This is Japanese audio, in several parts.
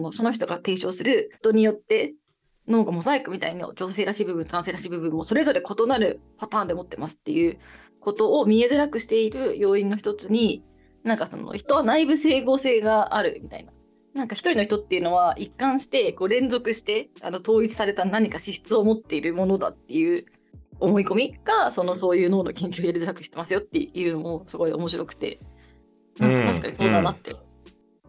のその人が提唱する人によって脳がモザイクみたいに女性らしい部分男性らしい部分もそれぞれ異なるパターンで持ってますっていうことを見えづらくしている要因の一つになんかその人は内部整合性があるみたいな。なんか一人の人っていうのは一貫してこう連続してあの統一された何か資質を持っているものだっていう思い込みがそのそういう脳の研究をやりづらくしてますよっていうのもすごい面白くて、確かにそうだなって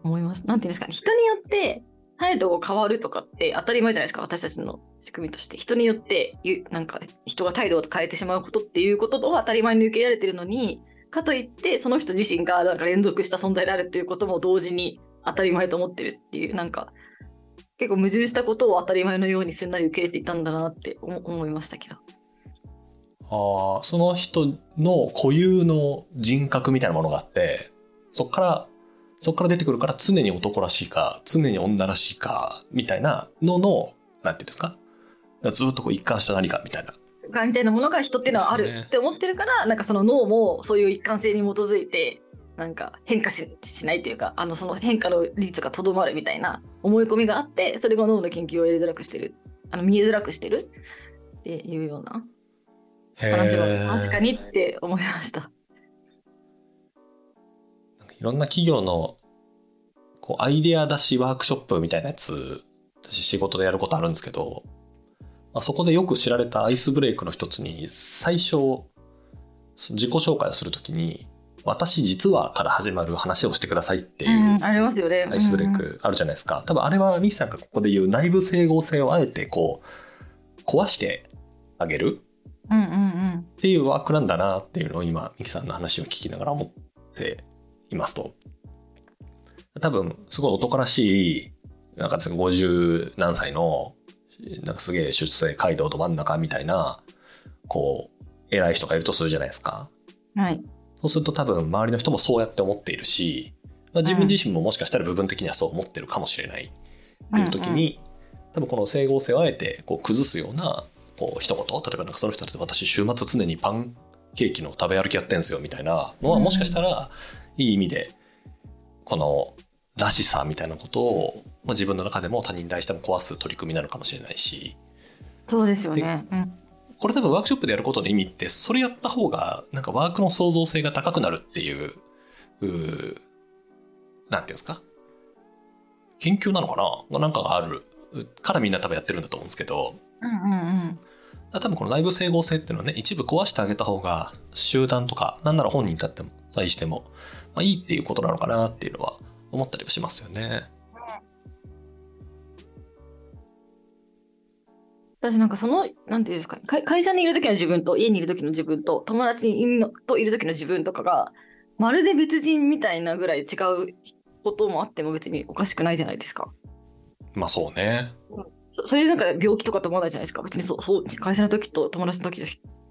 思います。なんていうんですかね人によって態度が変わるとかって当たり前じゃないですか私たちの仕組みとして人によってなんか人が態度を変えてしまうことっていうことは当たり前に受け入れられてるのにかといってその人自身がなんか連続した存在であるっていうことも同時に当たり前と思ってるっていうなんか結構矛盾したことを当たり前のようにすんなり受け入れていたんだなって思いましたけど。あその人の固有の人格みたいなものがあってそこからそこから出てくるから常に男らしいか常に女らしいかみたいなののなんていうんですか？ずっとこう一貫した何かみたいな。みたいなものが人っていうのはある。って思ってるから、ね、なんかその脳もそういう一貫性に基づいてなんか変化ししないっていうかあのその変化の率がとどまるみたいな思い込みがあってそれが脳の研究をやりづらくしてる。あの見えづらくしてるっていうような話は確かにって思いました。いろんな企業のこうアイデア出しワークショップみたいなやつ私仕事でやることあるんですけどまあ、そこでよく知られたアイスブレイクの一つに最初自己紹介をするときに私実はから始まる話をしてくださいっていう、ありますよね。アイスブレイクあるじゃないですか、多分あれはミキさんがここで言う内部整合性をあえてこう壊してあげるっていうワークなんだなっていうのを今ミキさんの話を聞きながら思っていますと多分すごい男らしいなんか50何歳のなんかすげえ出世街道ど真ん中みたいな、こう、偉い人がいるとするじゃないですか。はい。そうすると多分周りの人もそうやって思っているし、まあ、自分自身ももしかしたら部分的にはそう思ってるかもしれないっていう時に、うんうん、多分この整合性をあえてこう崩すようなこう一言例えばなんかその人って私週末常にパンケーキの食べ歩きやってんすよみたいなのはもしかしたらいい意味でこのらしさみたいなことを、まあ、自分の中でも他人に対しても壊す取り組みなのかもしれないし。そうですよね、うん、これ多分ワークショップでやることの意味ってそれやった方がなんかワークの創造性が高くなるっていううなんていうんですか？研究なのかな？なんかがあるからみんな多分やってるんだと思うんですけど、うんうんうん。多分この内部整合性っていうのはね一部壊してあげた方が集団とかなんなら本人にっても対しても、まあ、いいっていうことなのかなっていうのは思ったりはしますよね。私なんかその、なんていうんですか、ね、会社にいる時の自分と家にいる時の自分と友達にいるのといる時の自分とかがまるで別人みたいなぐらい違うこともあっても別におかしくないじゃないですか。まあそうね。そそれなんか病気とかと思わないじゃないですか。別にそうそう会社の時と友達の時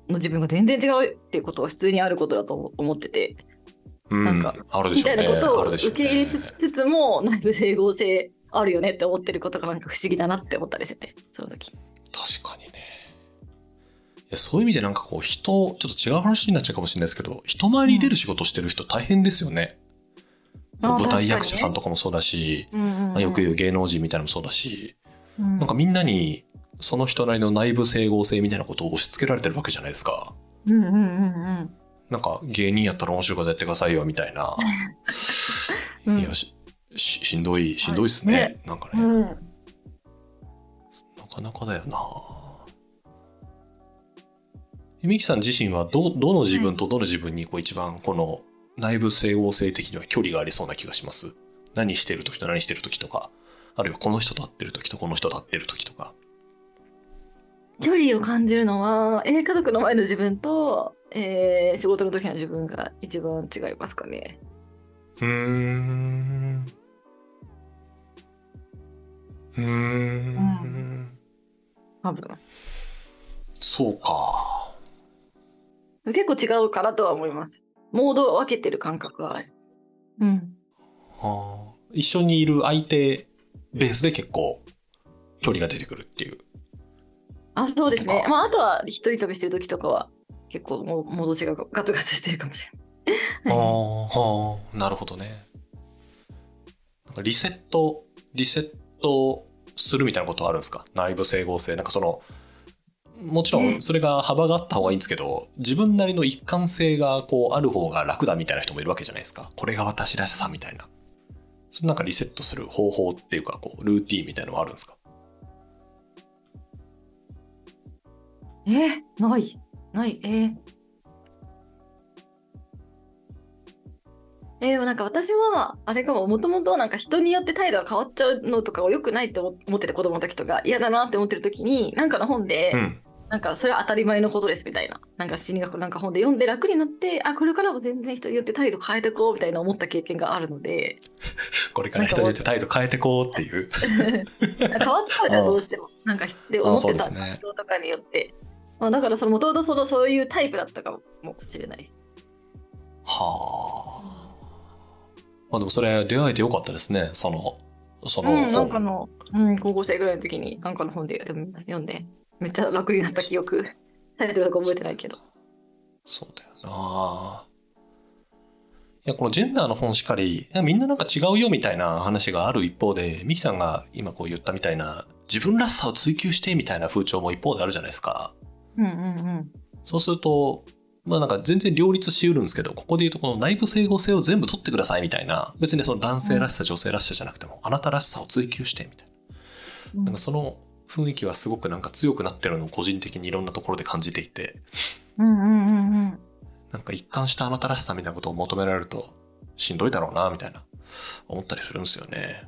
の自分が全然違うっていうことは普通にあることだと思ってて。なんか、あるでしょうね、みたいなことを受け入れつつも、内部整合性あるよねって思ってることがなんか不思議だなって思ったりしてて、その時。確かにね。いやそういう意味でなんかこう人、ちょっと違う話になっちゃうかもしれないですけど、人前に出る仕事してる人大変ですよね。うん、舞台役者さんとかもそうだし、ねまあ、よく言う芸能人みたいなのもそうだし、うん、なんかみんなにその人なりの内部整合性みたいなことを押し付けられてるわけじゃないですか。うんうんうんうん。なんか芸人やったら面白いことやってくださいよみたいな、うん、いやししんどいしんどいっすね、ね、なんかね、うん、なかなかだよな。みきさん自身はどどの自分とどの自分にこう一番この内部整合性的には距離がありそうな気がします？何してる時と何してる時とか。あるいはこの人と会ってる時とこの人と会ってる時とか。距離を感じるのは、えー、家族の前の自分とえー、仕事の時の自分が一番違いますかね。うん。うん。うん。多分。そうか。結構違うからとは思います。モードを分けてる感覚はある。うん。はあ。一緒にいる相手ベースで結構距離が出てくるっていう。あ、そうですね。まあ、あとは一人旅してる時とかは結構もモード違うガツガツしてるかもしれない。はあ、はあ、なるほどね。なんかリセット、リセットするみたいなことはあるんですか？内部整合性。なんかそのもちろんそれが幅があった方がいいんですけど、自分なりの一貫性がこうある方が楽だみたいな人もいるわけじゃないですか。これが私らしさみたいな。そのなんかリセットする方法っていうかこうルーティンみたいなのはあるんですか？えないない。えー、えー、なんか私はあれかももともとなんか人によって態度が変わっちゃうのとかを良くないって思ってた子供の時とか嫌だなって思ってる時になんかの本で、うん、なんかそれは当たり前のことですみたいななんか心理学なんか本で読んで楽になってあこれからも全然人によって態度変えてこうみたいな思った経験があるので これから人によって態度変えてこうっていう。変わったじゃんどうしても。なんかで思ってた人とかによって、まあ、だからそのもともとそのそういうタイプだったかもしれないはあまあでもそれ出会えてよかったですね。その、その本。うん、なんかの、うん、高校生ぐらいの時になんかの本で読んで、めっちゃ楽になった記憶。タイトルとか覚えてないけど。そうだよないや、このジェンダーの本しかり、みんななんか違うよみたいな話がある一方で、ミキさんが今こう言ったみたいな、自分らしさを追求してみたいな風潮も一方であるじゃないですか。うんうんうん。そうすると、まあなんか全然両立しうるんですけど、ここで言うとこの内部整合性を全部取ってくださいみたいな、別にその男性らしさ、女性らしさじゃなくても、あなたらしさを追求してみたいな。なんかその雰囲気はすごくなんか強くなってるのを個人的にいろんなところで感じていて、うんうんうんうん。なんか一貫したあなたらしさみたいなことを求められると、しんどいだろうな、みたいな、思ったりするんですよね。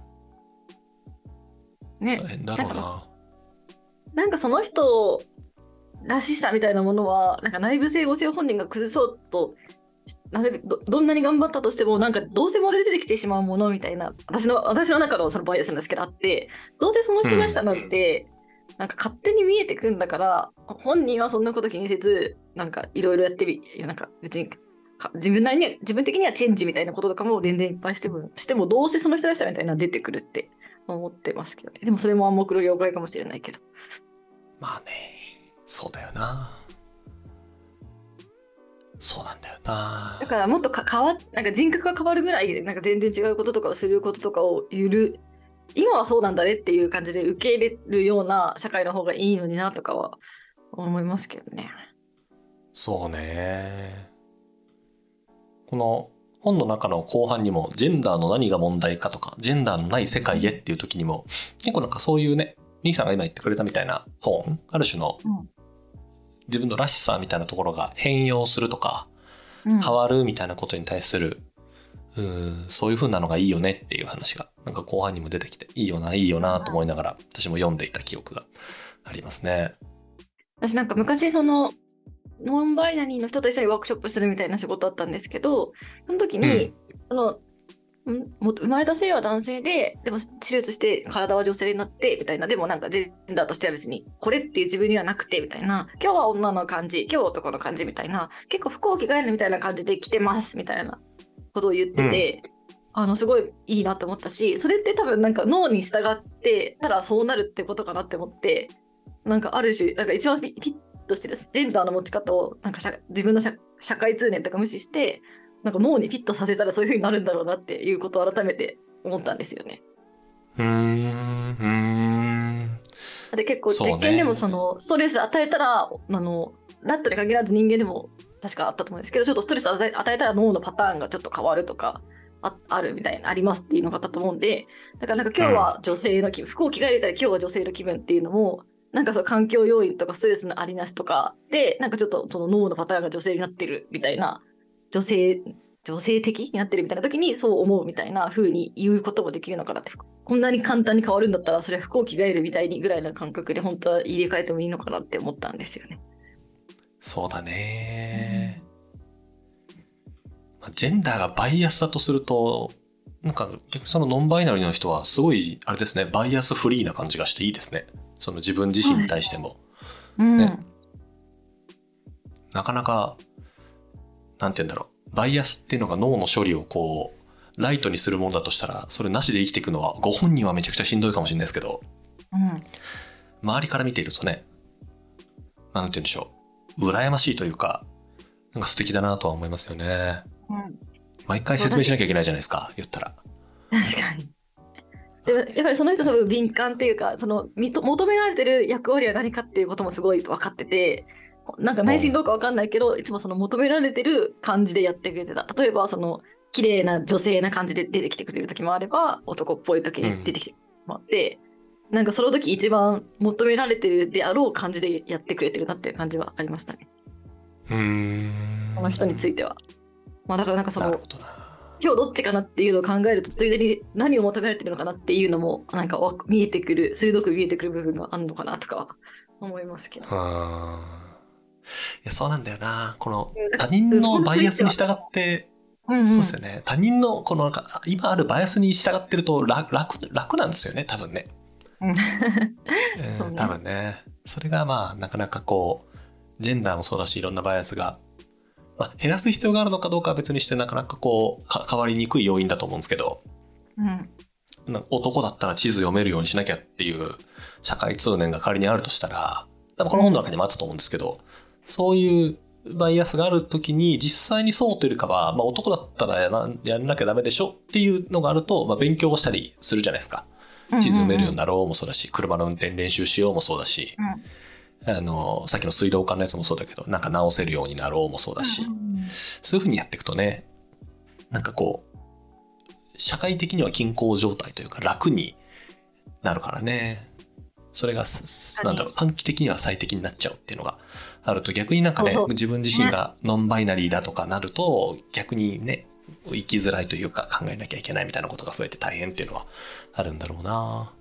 ね。大変だろうな。なんかその人らしさみたいなものはなんか内部整合性を本人が崩そうとなるどどんなに頑張ったとしてもなんかどうせ漏れ出てきてしまうものみたいな私の私の中のそのバイアスなんですけどあってどうせその人らしさなんて、うん、なんか勝手に見えてくんだから本人はそんなこと気にせずなんかいろいろやってみなんか別に自分なりに自分的にはチェンジみたいなこととかも全然いっぱいしてもしてもどうせその人らしさみたいな出てくるって思ってますけどね。でもそれも暗黙の了解かもしれないけど。まあねそうだよなそうなんだよなだからもっとか変わなんか人格が変わるぐらいなんか全然違うこととかをすることとかをゆる今はそうなんだねっていう感じで受け入れるような社会の方がいいのになとかは思いますけどね。そうね。この本の中の後半にもジェンダーの何が問題かとかジェンダーのない世界へっていう時にも結構なんかそういうね兄さんが今言ってくれたみたいなトーンある種の自分のらしさみたいなところが変容するとか、変わるみたいなことに対する、うん、そういう風なのがいいよねっていう話が、なんか後半にも出てきて、いいよな、いいよなと思いながら、私も読んでいた記憶がありますね。私なんか昔その、ノンバイナリーの人と一緒にワークショップするみたいな仕事あったんですけど、その時に、うん、そのも生まれた性は男性で、でも手術して体は女性になって、みたいな、でもなんかジェンダーとしては別に、これっていう自分にはなくて、みたいな、今日は女の感じ、今日は男の感じみたいな、結構服を着替えるみたいな感じで着てます、みたいな。ことを言ってて、うん、あの、すごいいいなと思ったし、それって多分なんか脳に従ってたらそうなるってことかなって思って、なんかある種、なんか一番フィットしてるジェンダーの持ち方を、なんか自分の社会通念とか無視して、なんか脳にフィットさせたらそういう風になるんだろうなっていうことを改めて思ったんですよね。うん。で結構実験でもそのストレス与えたら、あのラットに限らず人間でも確かあったと思うんですけどちょっとストレス与え与えたら脳のパターンがちょっと変わるとかああるみたいなありますっていうのがあったと思うんでだからなんか今日は女性の気分、うん、服を着替えたら今日は女性の気分っていうのもなんかその環境要因とかストレスのありなしとかでなんかちょっとその脳のパターンが女性になってるみたいな女性、女性的になってるみたいな時にそう思うみたいな風に言うこともできるのかなって。こんなに簡単に変わるんだったらそれは服を着替えるみたいにぐらいの感覚で本当は入れ替えてもいいのかなって思ったんですよね。そうだね、うん、ジェンダーがバイアスだとすると、なんか逆にそのノンバイナリーの人はすごい、あれですね、バイアスフリーな感じがしていいですね。その自分自身に対しても。はい、ね、なかなかなんて言うんだろう、バイアスっていうのが脳の処理をこう、ライトにするものだとしたら、それなしで生きていくのは、ご本人はめちゃくちゃしんどいかもしれないですけど、うん、周りから見ているとね、なんて言うんでしょう、羨ましいというか、なんか素敵だなとは思いますよね。うん、毎回説明しなきゃいけないじゃないですか、言ったら。確かに。でもやっぱりその人多分敏感っていうかその求められてる役割は何かっていうこともすごい分かっててなんか内心どうか分かんないけど、いつもその求められてる感じでやってくれてた例えばその綺麗な女性な感じで出てきてくれる時もあれば男っぽい時に出てきてもらって、うん、なんかその時一番求められてるであろう感じでやってくれてるなっていう感じはありましたね。うんこの人については。まあだからなんかその今日どっちかなっていうのを考えるとついでに何を求められてるのかなっていうのもなんか見えてくる鋭く見えてくる部分があるのかなとか思いますけど。いやそうなんだよな。この他人のバイアスに従ってうんうん、そうですよね。他人のこの今あるバイアスに従ってると楽楽楽なんですよね多分ね。うん、多分ね。それがまあなかなかこうジェンダーもそうだしいろんなバイアスがまあ、減らす必要があるのかどうかは別にしてなかなかこう変わりにくい要因だと思うんですけど、うん、男だったら地図読めるようにしなきゃっていう社会通念が仮にあるとしたら多分この本の中にもあったと思うんですけど、そういうバイアスがある時に実際にそうというよりかは、まあ、男だったらやらやらなきゃダメでしょっていうのがあると、まあ、勉強したりするじゃないですか。地図読めるようになろうもそうだし、車の運転練習しようもそうだし、うんあの、さっきの水道管のやつもそうだけど、なんか直せるようになろうもそうだし、そういうふうにやっていくとね、なんかこう、社会的には均衡状態というか楽になるからね。それが、なんだろう、短期的には最適になっちゃうっていうのがあると、逆になんかね、自分自身がノンバイナリーだとかなると、逆にね、生きづらいというか考えなきゃいけないみたいなことが増えて大変っていうのはあるんだろうな。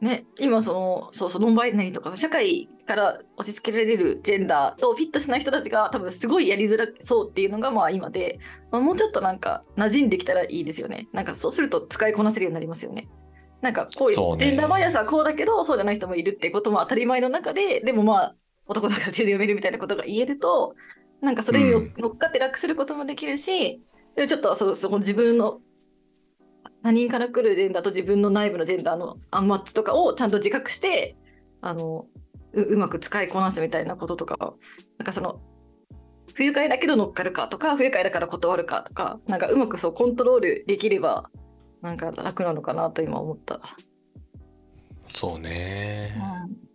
ね、今そのそうそうノンバイナリーとか社会から押し付けられるジェンダーとフィットしない人たちが多分すごいやりづらそうっていうのがまあ今で、まあ、もうちょっとなんか馴染んできたらいいですよね。なんかそうすると使いこなせるようになりますよね。なんかこういう、ね、ジェンダーバイアスはこうだけどそうじゃない人もいるってことも当たり前の中ででもまあ男だから地図読めるみたいなことが言えるとなんかそれに乗っかって楽することもできるし、うん、ちょっとそその自分の他人から来るジェンダーと自分の内部のジェンダーのアンマッチとかをちゃんと自覚してあのうまく使いこなすみたいなこととかなんかその不愉快だけど乗っかるかとか不愉快だから断るかとかなんかうまくそうコントロールできればなんか楽なのかなと今思った。そうね、うん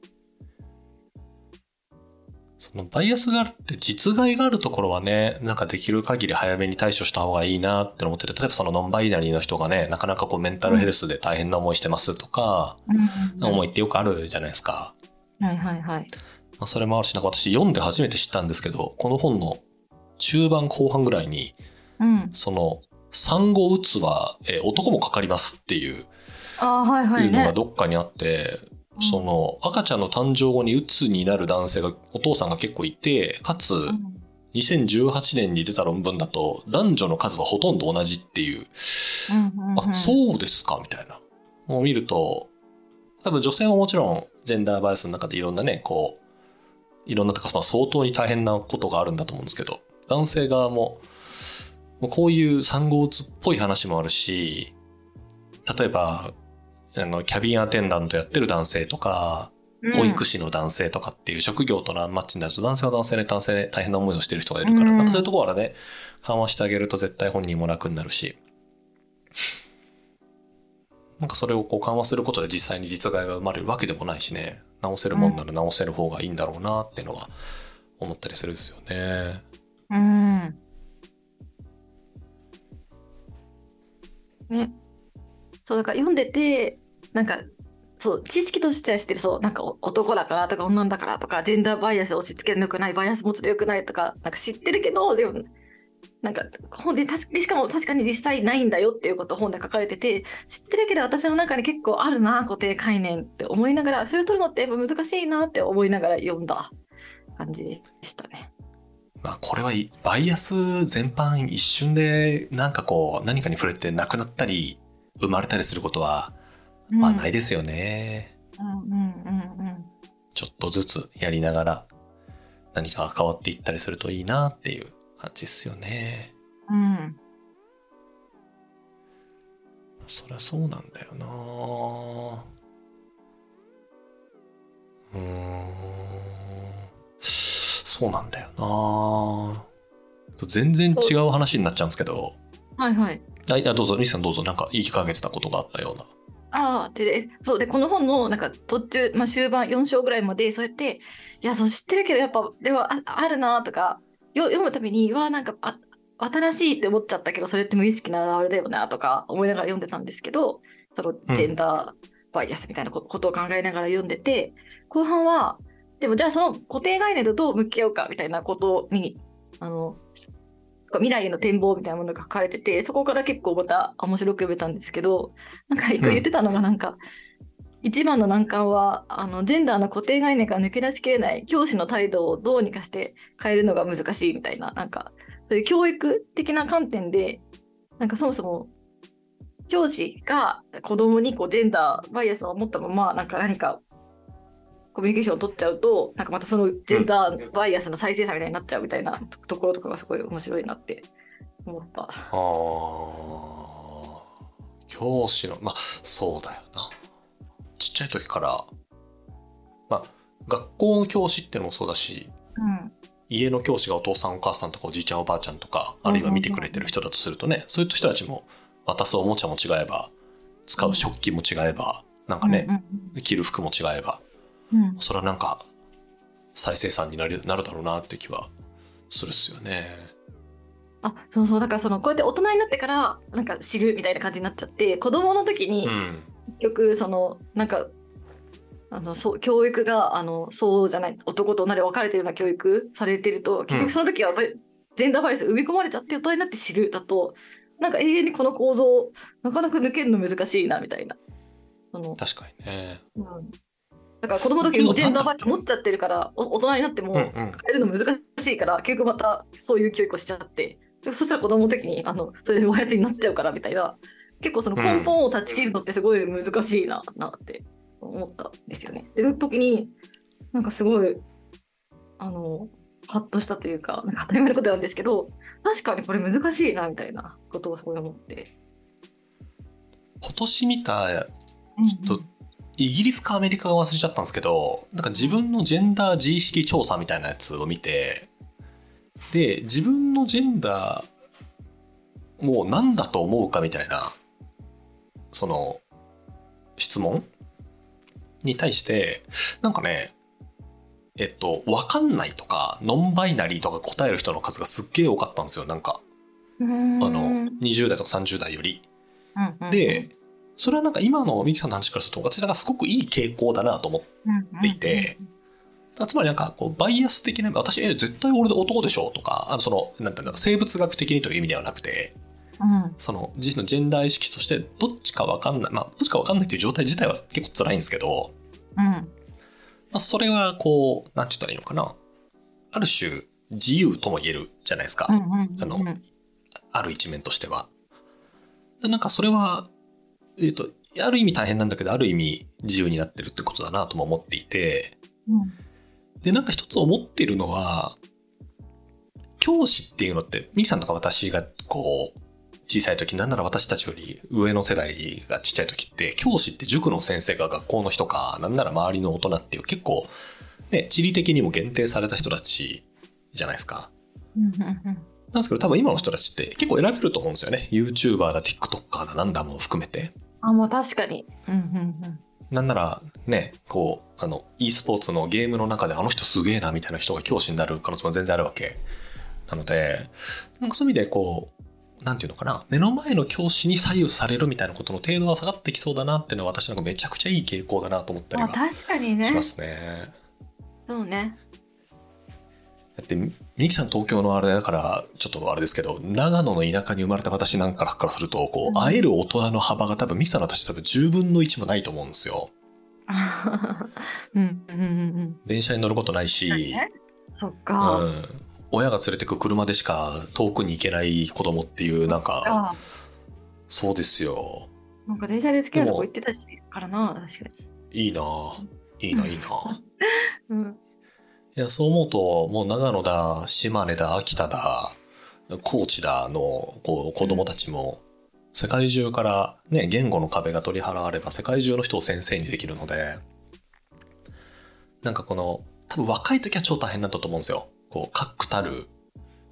バイアスがあるって実害があるところはね、なんかできる限り早めに対処した方がいいなって思ってて、例えばそのノンバイナリーの人がね、なかなかこうメンタルヘルスで大変な思いしてますとか、うん、思いってよくあるじゃないですか。はいはいはい。まあ、それもあるし、なんか私読んで初めて知ったんですけど、この本の中盤後半ぐらいに、うん、その産後うつは、えー、男もかかりますっていうあはいはい、ね、のがどっかにあって、その赤ちゃんの誕生後にうつになる男性がお父さんが結構いてかつ2018年に出た論文だと男女の数はほとんど同じっていう,、あそうですかみたいな。を見ると多分女性ももちろんジェンダーバイアスの中でいろんなねこういろんなとか、まあ、相当に大変なことがあるんだと思うんですけど男性側もこういう産後うつっぽい話もあるし例えばあの、キャビンアテンダントやってる男性とか、保育士の男性とかっていう職業とのマッチになると男性は男性で男性で大変な思いをしてる人がいるから、うん、そういうところからね、緩和してあげると絶対本人も楽になるし、なんかそれをこう緩和することで実際に実害が生まれるわけでもないしね、直せるもんなら直せる方がいいんだろうなっていうのは思ったりするんですよね。うん。ね。そうだから読んでてなんかそう知識としては知ってるそうなんか男だからとか女だからとかジェンダーバイアスを押し付けるのよくないバイアス持つのよくないとかなんか知ってるけどでもなんか本で確しかも確かに実際ないんだよっていうことを本で書かれてて知ってるけど私の中に結構あるな固定概念って思いながらそれを取るのってやっぱ難しいなって思いながら読んだ感じでしたね。まあこれはバイアス全般一瞬でなんかこう何かに触れてなくなったり生まれたりすることはまあないですよね。ちょっとずつやりながら何かが変わっていったりするといいなっていう感じですよね。うん。そりゃそうなんだよなうん。そうなんだよな全然違う話になっちゃうんですけど。はいはい。あ、どうぞ、西さんどうぞ、なんか言いかけてたことがあったような。でそうでこの本のなんか途中、まあ、終盤4章ぐらいまでそうやっていやそう知ってるけどやっぱでもああるなとか読むためにはなんかあ新しいって思っちゃったけどそれって無意識なあれだよなとか思いながら読んでたんですけどそのジェンダーバイアスみたいなことを考えながら読んでて、後半はでもじゃあその固定概念とどう向き合うかみたいなことにあの未来への展望みたいなものが書かれててそこから結構また面白く読めたんですけどなんか一個言ってたのがなんか、うん、一番の難関はあのジェンダーの固定概念から抜け出しきれない教師の態度をどうにかして変えるのが難しいみたいななんかそういう教育的な観点でなんかそもそも教師が子供にこうジェンダーバイアスを持ったままなんか何かコミュニケーションを取っちゃうとなんかまたそのジェンダーバイアスの再生産みたいになっちゃうみたいなところとかがすごい面白いなって思った。あ教師のまあそうだよな。ちっちゃい時からまあ学校の教師ってのもそうだし、うん、家の教師がお父さんお母さんとかおじいちゃんおばあちゃんとかあるいは見てくれてる人だとするとね、そういう人たちも渡すおもちゃも違えば使う食器も違えばなんかね、着る服も違えばうん、それはなんか再生産になるなるだろうなって気はするっすよね。あそうそう。だからそのこうやって大人になってからなんか知るみたいな感じになっちゃって子供の時に、結局そのなんかあのそう教育があのそうじゃない男と女で分かれてるような教育されてると結局その時は、ジェンダーバイアス埋め込まれちゃって大人になって知るだとなんか永遠にこの構造なかなか抜けるの難しいなみたいな。その確かにね、うん、だから子供の時もジェンダーバイアス持っちゃってるから大人になっても変えるの難しいから、結局またそういう教育をしちゃって。そしたら子供の時にあのそれでバイアスになっちゃうからみたいな。結構その根本を断ち切るのってすごい難しいな,、なって思ったんですよね。でその時になんかすごいあのハッとしたというかなんか当たり前のことなんですけど確かにこれ難しいなみたいなことをすごい思って。今年見たちょっとイギリスかアメリカが忘れちゃったんですけど、なんか自分のジェンダー自意識調査みたいなやつを見て、で、自分のジェンダーもう何だと思うかみたいな、その、質問に対して、なんかね、えっと、わかんないとか、ノンバイナリーとか答える人の数がすっげえ多かったんですよ、なんか。あの、20代とか30代より。で、それはなんか今のミキさんの話からすると私なんかすごくいい傾向だなと思っていて、つまりなんかこうバイアス的な私え絶対俺で男でしょとかあのそのなんていうの生物学的にという意味ではなくて、うん、その自身のジェンダー意識としてどっちか分かんないまあどっちか分かんないという状態自体は結構辛いんですけど、うん。まあ、それはこうなんて言ったらいいのかな。ある種自由とも言えるじゃないですか、あのある一面としては。なんかそれはえっ、ー、と、ある意味大変なんだけど、ある意味自由になってるってことだなとも思っていて、うん、で、なんか一つ思っているのは、教師っていうのって、ミキさんとか私がこう、小さい時、なんなら私たちより上の世代がちっちゃい時って、教師って塾の先生が学校の人か、なんなら周りの大人っていう結構、ね、地理的にも限定された人たちじゃないですか。なんですけど、多分今の人たちって結構選べると思うんですよね。YouTuber だ、TikToker だ、なんだも含めて。あ、もう確かに。うんうんうん。なんならね、こう、あの、e スポーツのゲームの中であの人すげえなみたいな人が教師になる可能性も全然あるわけ。なので、なんかそういう意味でこう、なんていうのかな、目の前の教師に左右されるみたいなことの程度は下がってきそうだなっていうのは私なんかめちゃくちゃいい傾向だなと思ったりはしますね。そうね。だってミキさん東京のあれだからちょっとあれですけど長野の田舎に生まれた私なんかからするとこう、うん、会える大人の幅が多分ミキさんの私多分10分の1もないと思うんですよ。うんうんうん、電車に乗ることないし、そっか、うん、親が連れてく車でしか遠くに行けない子供っていうなんかそうですよ。なんか電車で好きなとこ行ってたしからな確かに。いいな。いいないいな、うん、いや、そう思うと、もう長野だ、島根だ、秋田だ、高知だのこう子供たちも、世界中からね、言語の壁が取り払われば世界中の人を先生にできるので、なんかこの、多分若い時は超大変だったと思うんですよ。こう、確たる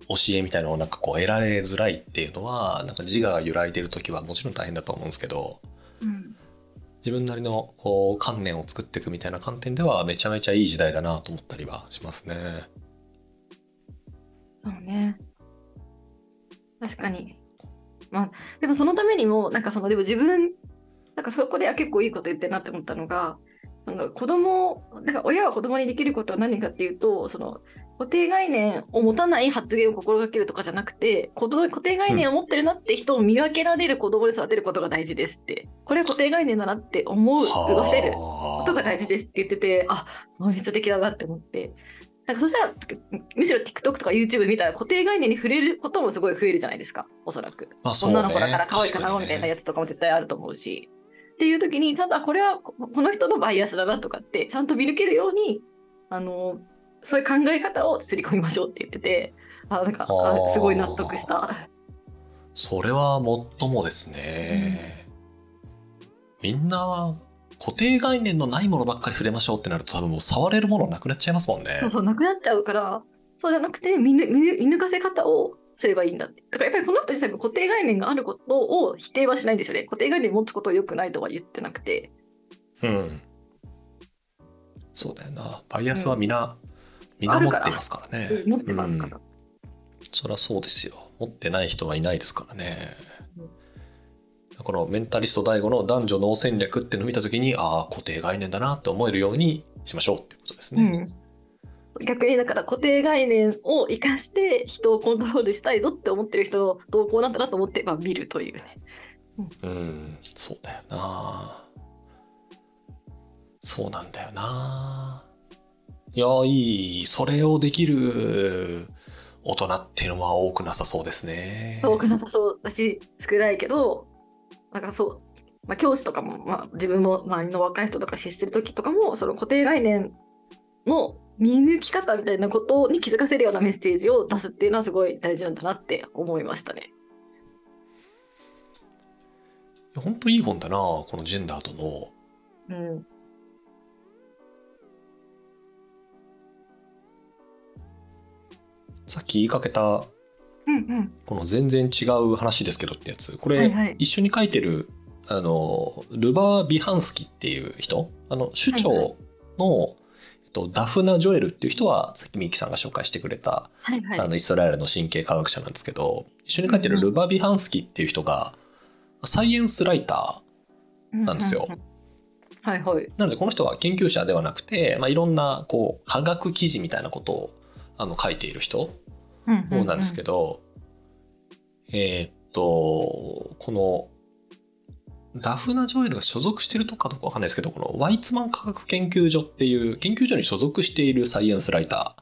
教えみたいなのをなんかこう得られづらいっていうのは、なんか自我が揺らいでる時はもちろん大変だと思うんですけど、うん、自分なりのこう観念を作っていくみたいな観点ではめちゃめちゃいい時代だなと思ったりはしますね。そうね。確かに。まあ、でもそのためにも、なんかその、でも自分、なんかそこでは結構いいこと言ってるなって思ったのが、なんか子供、なんか親は子供にできることは何かっていうと、その固定概念を持たない発言を心がけるとかじゃなくて、固定概念を持ってるなって人を見分けられる子供に育てることが大事ですって、これは固定概念だなって思う、わせることが大事ですって言ってて、あ、脳みそ的だなって思って。なんかそしたらむしろ TikTok とか YouTube 見たら固定概念に触れることもすごい増えるじゃないですか。おそらく、まあね、女の子だから可愛いかなみたいなやつとかも絶対あると思うし。っていう時にちゃんとこれはこの人のバイアスだなとかってちゃんと見抜けるようにあのそういう考え方をすり込みましょうって言っててあなんかあすごい納得した。それはもっともですね、うん、みんな固定概念のないものばっかり触れましょうってなると多分もう触れるものなくなっちゃいますもんね。そうそうなくなっちゃうからそうじゃなくて見見抜かせ方をすればいいんだって。だからやっぱりその人自体も固定概念があることを否定はしないんですよね。固定概念持つことは良くないとは言ってなくて。うん。そうだよな。バイアスは皆、うん、持ってますからね。持ってますから。うん、そりゃそうですよ。持ってない人はいないですからね。うん、このメンタリスト DAIGO の男女脳戦略っていうのを見た時に、ああ、固定概念だなって思えるようにしましょうっていうことですね。うん逆にだから固定概念を生かして人をコントロールしたいぞって思ってる人の動向なんだなと思って、まあ、見るというね。うん、うん、そうだよな。そうなんだよな。いや、いい。それをできる大人っていうのは多くなさそうですね。多くなさそうだし、少ないけど、なんかそう、まあ、教師とかも、まあ、自分も周りの若い人とか接する時とかも、その固定概念の見抜き方みたいなことに気づかせるようなメッセージを出すっていうのはすごい大事なんだなって思いましたね。本当いい本だなこのジェンダーとの。うん。さっき言いかけた、うんうん、この全然違う話ですけどってやつ。これ、はいはい、一緒に書いてるあのルバー・ビハンスキっていう人？あの首長の、はいはい。と、ダフナ・ジョエルっていう人は、さっきミキさんが紹介してくれた、はいはい、あの、イスラエルの神経科学者なんですけど、一緒に書いてるルバビハンスキっていう人が、サイエンスライターなんですよ。はいはい。なので、この人は研究者ではなくて、まあ、いろんな、こう、科学記事みたいなことを、あの、書いている人なんですけど、えー、っと、この、ダフナ・ジョエルが所属してるとかどうかわかんないですけど、このワイツマン科学研究所っていう研究所に所属しているサイエンスライタ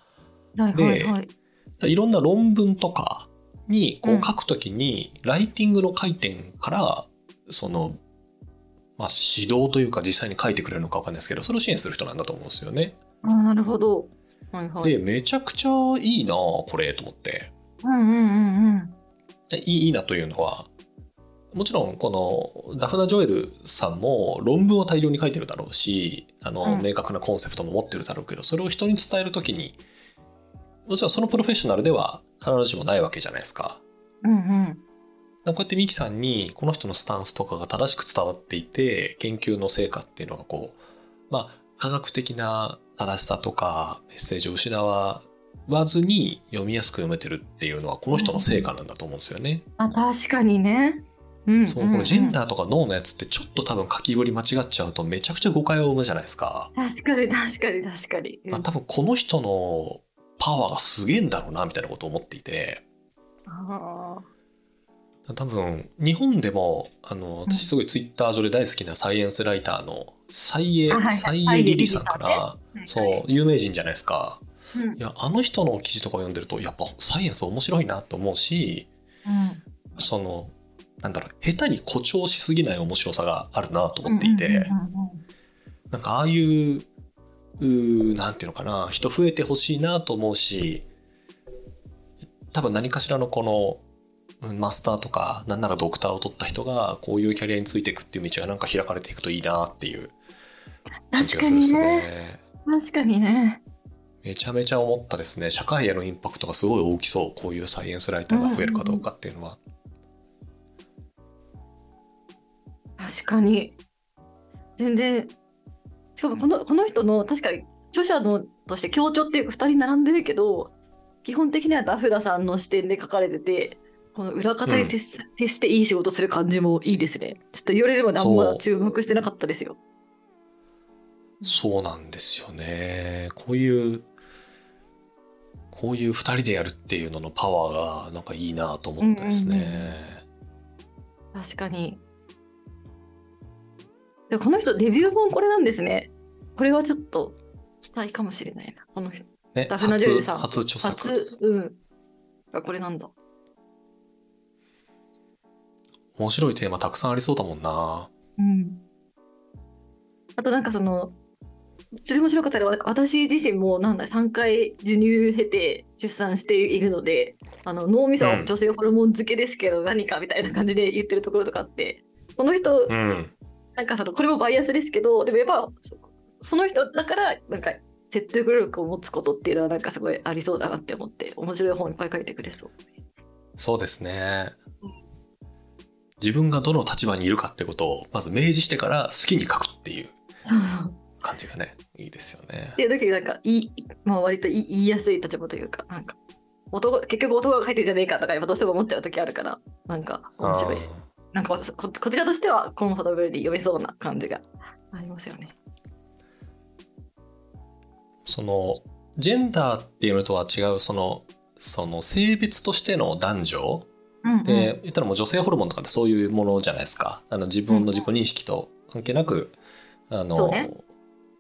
ーで、はいはい、いろんな論文とかにこう書くときに、ライティングの回転から、その、まあ、指導というか実際に書いてくれるのかわかんないですけど、それを支援する人なんだと思うんですよね。あなるほど。はいはい、で、めちゃくちゃいいなこれと思って。うんうんうんうん。いいなというのは、もちろんこのダフナ・ジョエルさんも論文を大量に書いてるだろうしあの、明確なコンセプトも持ってるだろうけどそれを人に伝える時にもちろんそのプロフェッショナルでは必ずしもないわけじゃないですか。うんうん、こうやってミキさんにこの人のスタンスとかが正しく伝わっていて研究の成果っていうのがこうまあ科学的な正しさとかメッセージを失わずに読みやすく読めてるっていうのはこの人の成果なんだと思うんですよね。あ確かにね。そうこのジェンダーとか脳のやつってちょっと多分書きぶり間違っちゃうとめちゃくちゃ誤解を生むじゃないですか。確かに確かに確かに。まあ、多分この人のパワーがすげえんだろうなみたいなことを思っていて。あ多分日本でもあの私すごいツイッター上で大好きなサイエンスライターのサイエ、サイエリリさんから、そう有名人じゃないですか。いやあの人の記事とか読んでるとやっぱサイエンス面白いなと思うし、そのなんだろう、下手に誇張しすぎない面白さがあるなと思っていて、なんかああいう、うなんていうのかな、人増えてほしいなと思うし、多分何かしらのこの、マスターとか、なんならドクターを取った人が、こういうキャリアについていくっていう道がなんか開かれていくといいなっていう感じがするですね。確かにね。めちゃめちゃ思ったですね。社会へのインパクトがすごい大きそう。こういうサイエンスライターが増えるかどうかっていうのは。確かに。全然しかもこのこの人の確かに著者のとして強調っていうか2人並んでるけど基本的にはダフダさんの視点で書かれててこの裏方に徹,、していい仕事する感じもいいですね。ちょっと言われるまであんま注目してなかったですよ。そうなんですよね。こういうこういう2人でやるっていうののパワーがなんかいいなと思ったですね。うんうんうん、確かに。でこの人デビュー本これなんですね。これはちょっと期待かもしれないな。この人。ね、ダフナジュさん。初著作。初、うん。がこれなんだ。面白いテーマたくさんありそうだもんな。うん。あとなんかその、それ面白かったら私自身もなんだ3回授乳経て出産しているのであの脳みそは女性ホルモン漬けですけど何かみたいな感じで言ってるところとかあってこの人、うん、なんかそのこれもバイアスですけどでもやっぱその人だからなんか説得力を持つことっていうのはなんかすごいありそうだなって思って面白い本いっぱい書いてくれそう。そうですね。自分がどの立場にいるかってことをまず明示してから好きに書くっていう感じがねいいですよね。っていう時なんかいい、まあ、割と言いやすい立場というかなんか男結局男が書いてるじゃねえかとかどうしても思っちゃう時あるからなんか面白い。なんかここちらとしてはコンフォータブルで読めそうな感じがありますよね。そのジェンダーっていうのとは違うそのその性別としての男女？うんうん、で言ったらもう女性ホルモンとかってそういうものじゃないですかあの自分の自己認識と関係なく、うん、あの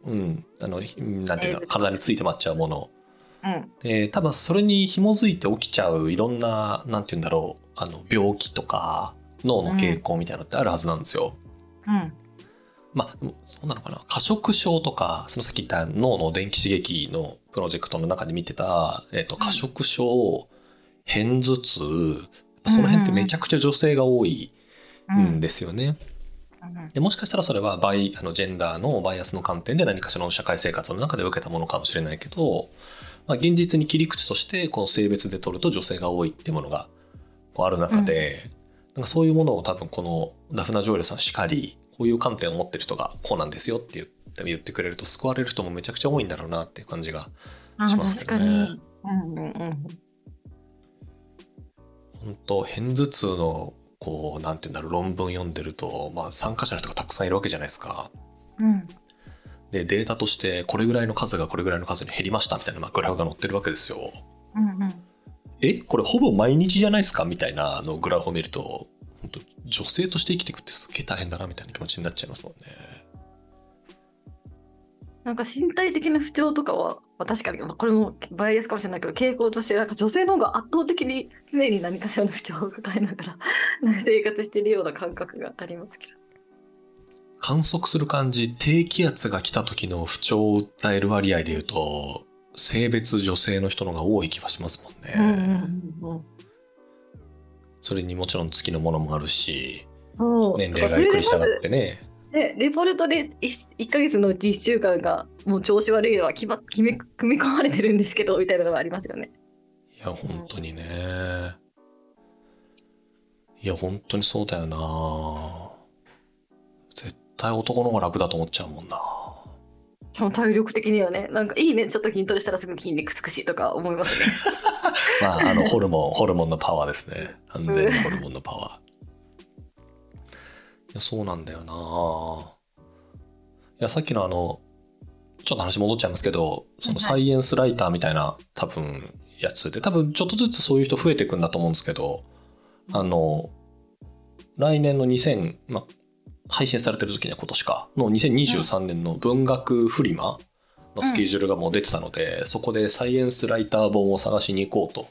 う、ね,、ん。あのなんていうか体についてまっちゃうもの、うん、で多分それに紐づいて起きちゃういろんななんて言うんだろうあの病気とか脳の傾向みたいなのってあるはずなんですよ。うん、まあそうなのかな。過食症とかそのさっき言った脳の電気刺激のプロジェクトの中で見てた、えーと、過食症、片頭痛。その辺ってめちゃくちゃ女性が多いんですよね。でもしかしたらそれはバイあのジェンダーのバイアスの観点で何かしらの社会生活の中で受けたものかもしれないけど、まあ、現実に切り口としてこの性別で取ると女性が多いっていうものがこうある中で、うん、なんかそういうものを多分このダフナ・ジョエルさんしかりこういう観点を持ってる人がこうなんですよって言って言ってくれると救われる人もめちゃくちゃ多いんだろうなっていう感じがしますけどね。うんうんうん本当片頭痛のこうなんて言うんだろう論文読んでると、まあ、参加者の人がたくさんいるわけじゃないですか。うん、でデータとしてこれぐらいの数がこれぐらいの数に減りましたみたいな、まあ、グラフが載ってるわけですよ。うんうん、えこれほぼ毎日じゃないですかみたいなのグラフを見ると本当女性として生きていくってすげえ大変だなみたいな気持ちになっちゃいますもんね。なんか身体的な不調とかは、まあ、確かにこれもバイアスかもしれないけど傾向としてなんか女性の方が圧倒的に常に何かしらの不調を抱えながら 生活しているような感覚がありますけど。観測する感じ低気圧が来た時の不調を訴える割合でいうと性別女性の人の方が多い気がしますもんね。うんうんうん、それにもちろん月のものもあるし年齢がゆっくりしたがってね。でレポルトで 1, 1ヶ月のうち1週間がもう調子悪いのは決ま決め組み込まれてるんですけどみたいなのがありますよね。いや本当にね。いや本当にそうだよな。絶対男の方が楽だと思っちゃうもんな。しかも体力的にはねなんかいいねちょっと筋トレしたらすぐ筋肉つくしとか思いますね。まああのホルモンホルモンのパワーですね完全にホルモンのパワー。や、そうなんだよな。いや、さっきのあの、ちょっと話戻っちゃいますけど、そのサイエンスライターみたいな多分やつで、多分ちょっとずつそういう人増えていくんだと思うんですけど、あの、来年の2000、まあ、配信されてる時には今年か、の2023年の文学フリマのスケジュールがもう出てたので、うん、そこでサイエンスライター本を探しに行こうと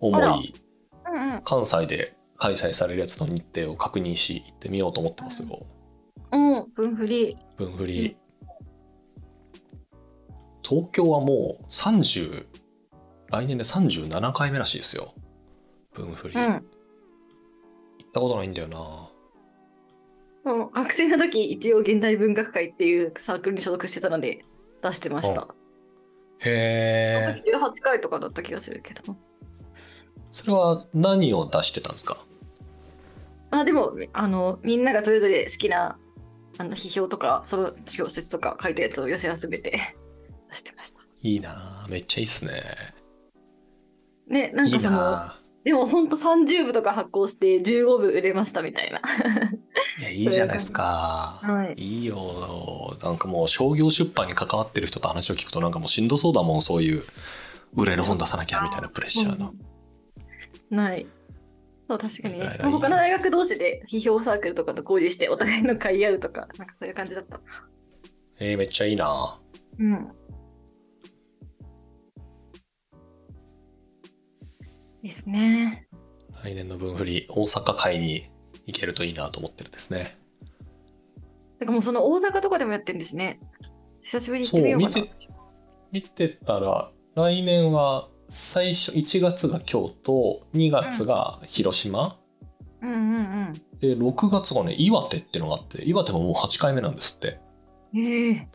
思い、うんうん、関西で開催されるやつの日程を確認し行ってみようと思ってますよ。うん、分振り。分振り。東京はもう30来年で37回目らしいですよ。分振り。うん、行ったことないんだよな。もう学生の時一応現代文学会っていうサークルに所属してたので出してました。へえ。18回とかだった気がするけど。それは何を出してたんですか？あでもあのみんながそれぞれ好きなあの批評とかその小説とか書いたやつを寄せ集めて 出してました。いいなめっちゃいいっすね。ねなんかそのでもほんと30部とか発行して15部売れましたみたいな。いやいいじゃないですか、はい、いいよ。なんかもう商業出版に関わってる人と話を聞くとなんかもうしんどそうだもんそういう売れる本出さなきゃみたいなプレッシャーの、ないそう確かにね他の大学同士で批評サークルとかと交流してお互いの買い合うとかなんかそういう感じだったえー、めっちゃいいなうんですね。来年の分振り、大阪会に行けるといいなと思ってるんですね。だからもうその大阪とかでもやってるんですね。久しぶりに行ってみようかな。見て見てたら、来年は最初、1月が京都、2月が広島、うん、うんうんうんで、6月がね、岩手っていうのがあって、岩手ももう8回目なんですって。へえ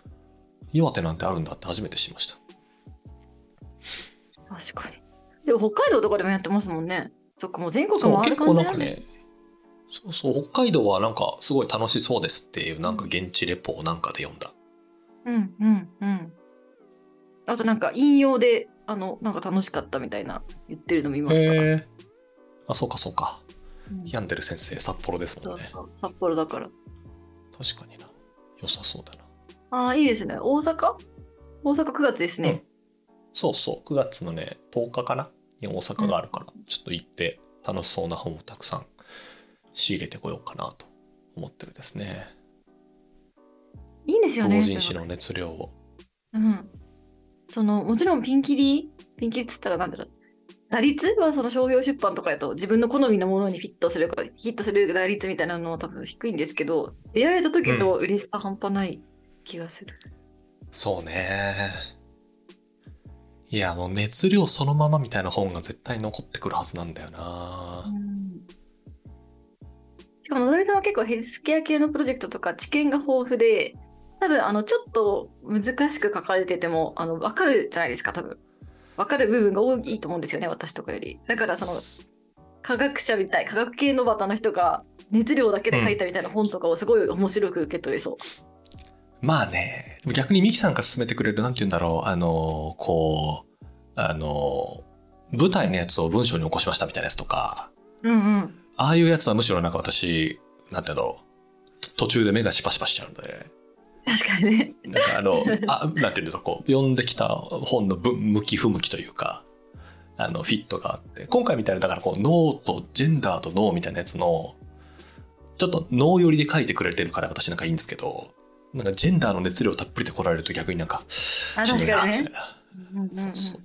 岩手なんてあるんだって初めて知りました。確かに。でも北海道とかでもやってますもんね。そっか、もう全国もある感じなんですね。そうそう北海道はなんかすごい楽しそうですっていうなんか現地レポをなんかで読んだ。うんうんうん。あとなんか引用であのなんか楽しかったみたいな言ってるの見ました。あそうかそうか。うん、病んでる先生札幌ですもんね。そうそう札幌だから。確かにな。良さそうだな。ああいいですね。大阪？大阪9月ですね。そうそう9月のね10日かな？に大阪があるから、うん、ちょっと行って楽しそうな本をたくさん仕入れてこようかなと思ってるですねいいんですよね同人誌の熱量をうんそのもちろんピンキリピンキリっつったらなんだろう。打率はその商業出版とかやと自分の好みのものにフィットするかヒットする打率みたいなのは多分低いんですけど出会えた時の嬉しさ半端ない気がする、うん、そうね。いや、もう熱量そのままみたいな本が絶対残ってくるはずなんだよな、うん、しかも、のぞみさんは結構ヘルスケア系のプロジェクトとか知見が豊富で、多分あのちょっと難しく書かれててもあの分かるじゃないですか、多分。分かる部分が多いと思うんですよね、私とかより。だからその科学者みたい、科学系のバタの人が熱量だけで書いたみたいな本とかをすごい面白く受け取れそう。うんまあね、逆にミキさんが勧めてくれる、なんて言うんだろう、あの、こう、あの、舞台のやつを文章に起こしましたみたいなやつとか、うんうん。ああいうやつはむしろなんか私、なんて言うんだろう、途中で目がシパシパしちゃうんで。確かにね。なんかあの、あなんていうんだこう、読んできた本の向き不向きというか、あの、フィットがあって、今回みたいな、だからこう、脳とジェンダーと脳みたいなやつの、ちょっと脳寄りで書いてくれてるから私なんかいいんですけど、なんかジェンダーの熱量たっぷりで来られると逆になんか、あ、確かにね。そうそう。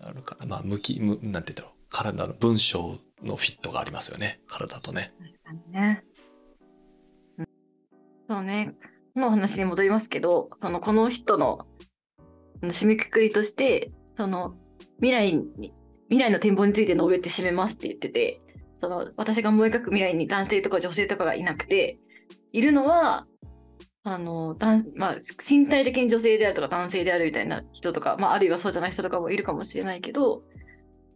あるから、まあ、向き、むなんて言うんだろう。体の文章のフィットがありますよね。体とね。確かにね。そうね。この話に戻りますけど、その、この人の締めくくりとして、その、未来に、未来の展望について述べて締めますって言ってて、その、私が思い描く未来に男性とか女性とかがいなくて、いるのは、あのまあ、身体的に女性であるとか男性であるみたいな人とか、まあ、あるいはそうじゃない人とかもいるかもしれないけど、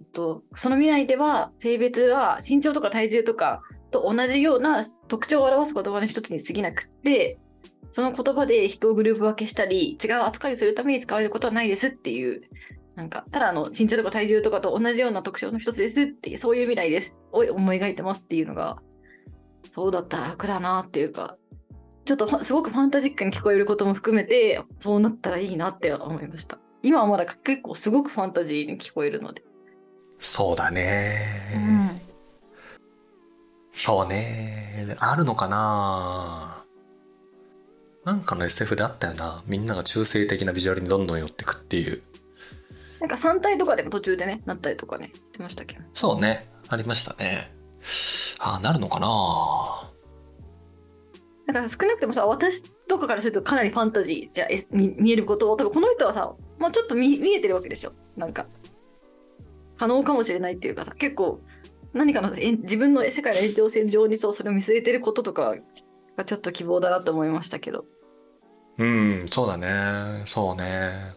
えっと、その未来では性別は身長とか体重とかと同じような特徴を表す言葉の一つに過ぎなくってその言葉で人をグループ分けしたり違う扱いをするために使われることはないですっていうなんかただあの身長とか体重とかと同じような特徴の一つですっていうそういう未来です。を思い描いてますっていうのがそうだったら楽だなっていうかちょっとすごくファンタジックに聞こえることも含めてそうなったらいいなって思いました。今はまだ結構すごくファンタジーに聞こえるので。そうだね、うん、そうね。あるのかな？なんかの SF であったよな。みんなが中性的なビジュアルにどんどん寄ってくっていう。なんか3体とかでも途中でねなったりとかねしてましたけ？どそうね。ありましたね。ああなるのかな。だから少なくてもさ私とかからするとかなりファンタジーじゃ見えることを。多分この人はさ、まあ、ちょっと見見えてるわけでしょ。なんか可能かもしれないっていうかさ結構何かの自分の世界の延長線上にそうそれを見据えてることとかがちょっと希望だなと思いましたけどうんそうだね。そうね。